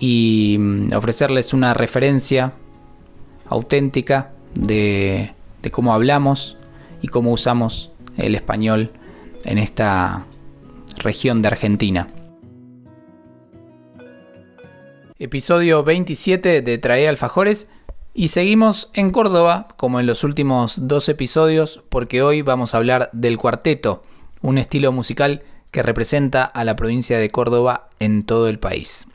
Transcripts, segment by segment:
y mm, ofrecerles una referencia auténtica de, cómo hablamos y cómo usamos el español en esta región de Argentina. Episodio 27 de Trae Alfajores y seguimos en Córdoba como en los últimos dos episodios porque hoy vamos a hablar del cuarteto, un estilo musical que representa a la provincia de Córdoba en todo el país.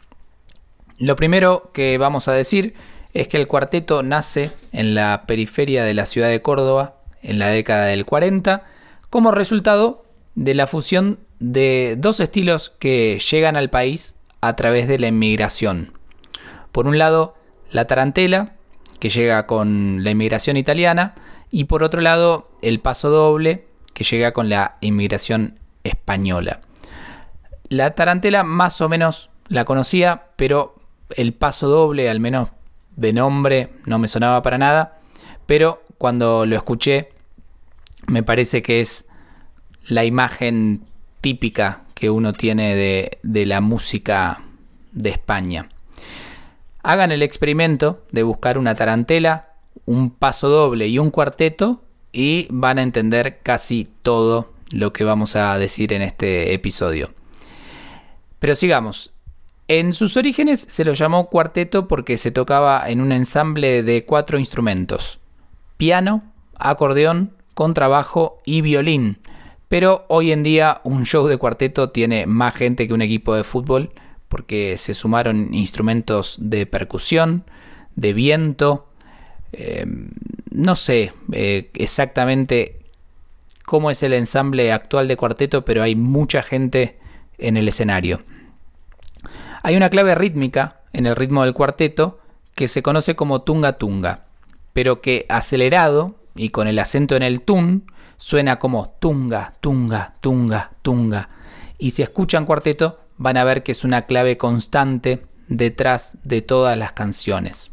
Lo primero que vamos a decir es que el cuarteto nace en la periferia de la ciudad de Córdoba en la década del 40 como resultado de la fusión de dos estilos que llegan al país a través de la inmigración. Por un lado, la tarantela, que llega con la inmigración italiana, y por otro lado, el paso doble, que llega con la inmigración española. La tarantela más o menos la conocía, pero el paso doble, al menos de nombre, no me sonaba para nada. Pero cuando lo escuché, me parece que es la imagen típica que uno tiene de, la música de España. Hagan el experimento de buscar una tarantela, un paso doble y un cuarteto y van a entender casi todo lo que vamos a decir en este episodio. Pero sigamos. En sus orígenes se lo llamó cuarteto porque se tocaba en un ensamble de cuatro instrumentos. Piano, acordeón, contrabajo y violín. Pero hoy en día un show de cuarteto tiene más gente que un equipo de fútbol porque se sumaron instrumentos de percusión, de viento, eh, no sé eh, exactamente cómo es el ensamble actual de cuarteto, pero hay mucha gente en el escenario. Hay una clave rítmica en el ritmo del cuarteto que se conoce como tunga tunga, pero que acelerado y con el acento en el tun suena como tunga, tunga, tunga, tunga. Y si escuchan cuarteto van a ver que es una clave constante detrás de todas las canciones.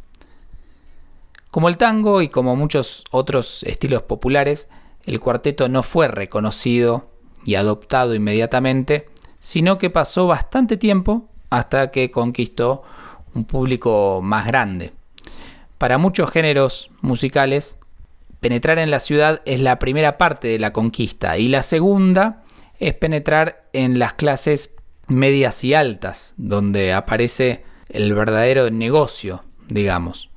Como el tango y como muchos otros estilos populares, el cuarteto no fue reconocido y adoptado inmediatamente, sino que pasó bastante tiempo hasta que conquistó un público más grande. Para muchos géneros musicales, penetrar en la ciudad es la primera parte de la conquista y la segunda es penetrar en las clases medias y altas, donde aparece el verdadero negocio, digamos.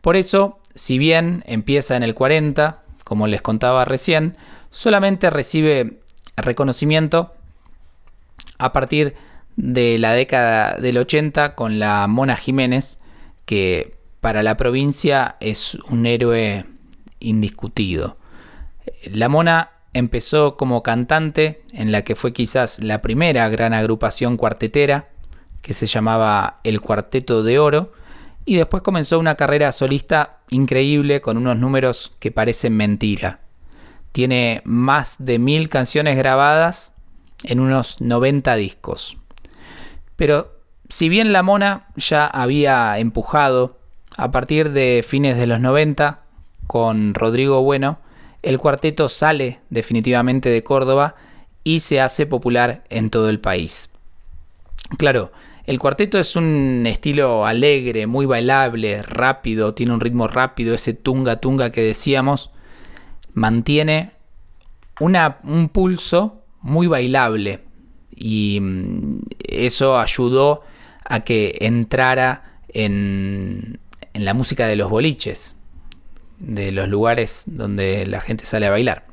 Por eso, si bien empieza en el 40, como les contaba recién, solamente recibe reconocimiento a partir de la década del 80 con la Mona Jiménez, que para la provincia es un héroe indiscutido. La Mona empezó como cantante en la que fue quizás la primera gran agrupación cuartetera, que se llamaba El Cuarteto de Oro, y después comenzó una carrera solista increíble con unos números que parecen mentira. Tiene más de mil canciones grabadas en unos 90 discos. Pero si bien la mona ya había empujado a partir de fines de los 90 con Rodrigo Bueno, el cuarteto sale definitivamente de Córdoba y se hace popular en todo el país. Claro, el cuarteto es un estilo alegre, muy bailable, rápido, tiene un ritmo rápido, ese tunga tunga que decíamos, mantiene un pulso muy bailable y mm, eso ayudó a que entrara en, la música de los boliches, de los lugares donde la gente sale a bailar.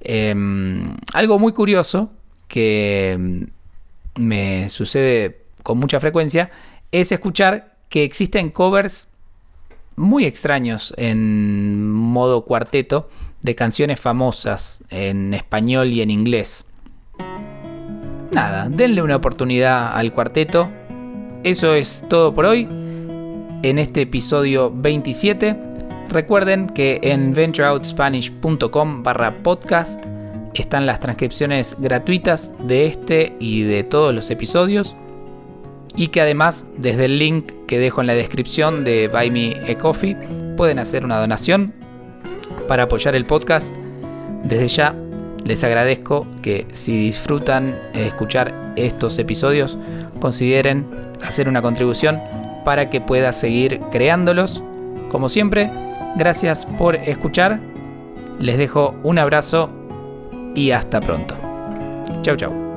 Em, algo muy curioso que mm, me sucede con mucha frecuencia es escuchar que existen covers muy extraños en modo cuarteto de canciones famosas en español y en inglés. Nada, denle una oportunidad al cuarteto eso es todo por hoy en este episodio 27. Recuerden que en ventureoutspanish.com barra podcast están las transcripciones gratuitas de este y de todos los episodios. Y que además desde el link que dejo en la descripción de Buy Me a Coffee pueden hacer una donación para apoyar el podcast. Desde ya les agradezco que si disfrutan escuchar estos episodios consideren hacer una contribución para que pueda seguir creándolos. Como siempre, gracias por escuchar. Les dejo un abrazo y hasta pronto. Chau chau.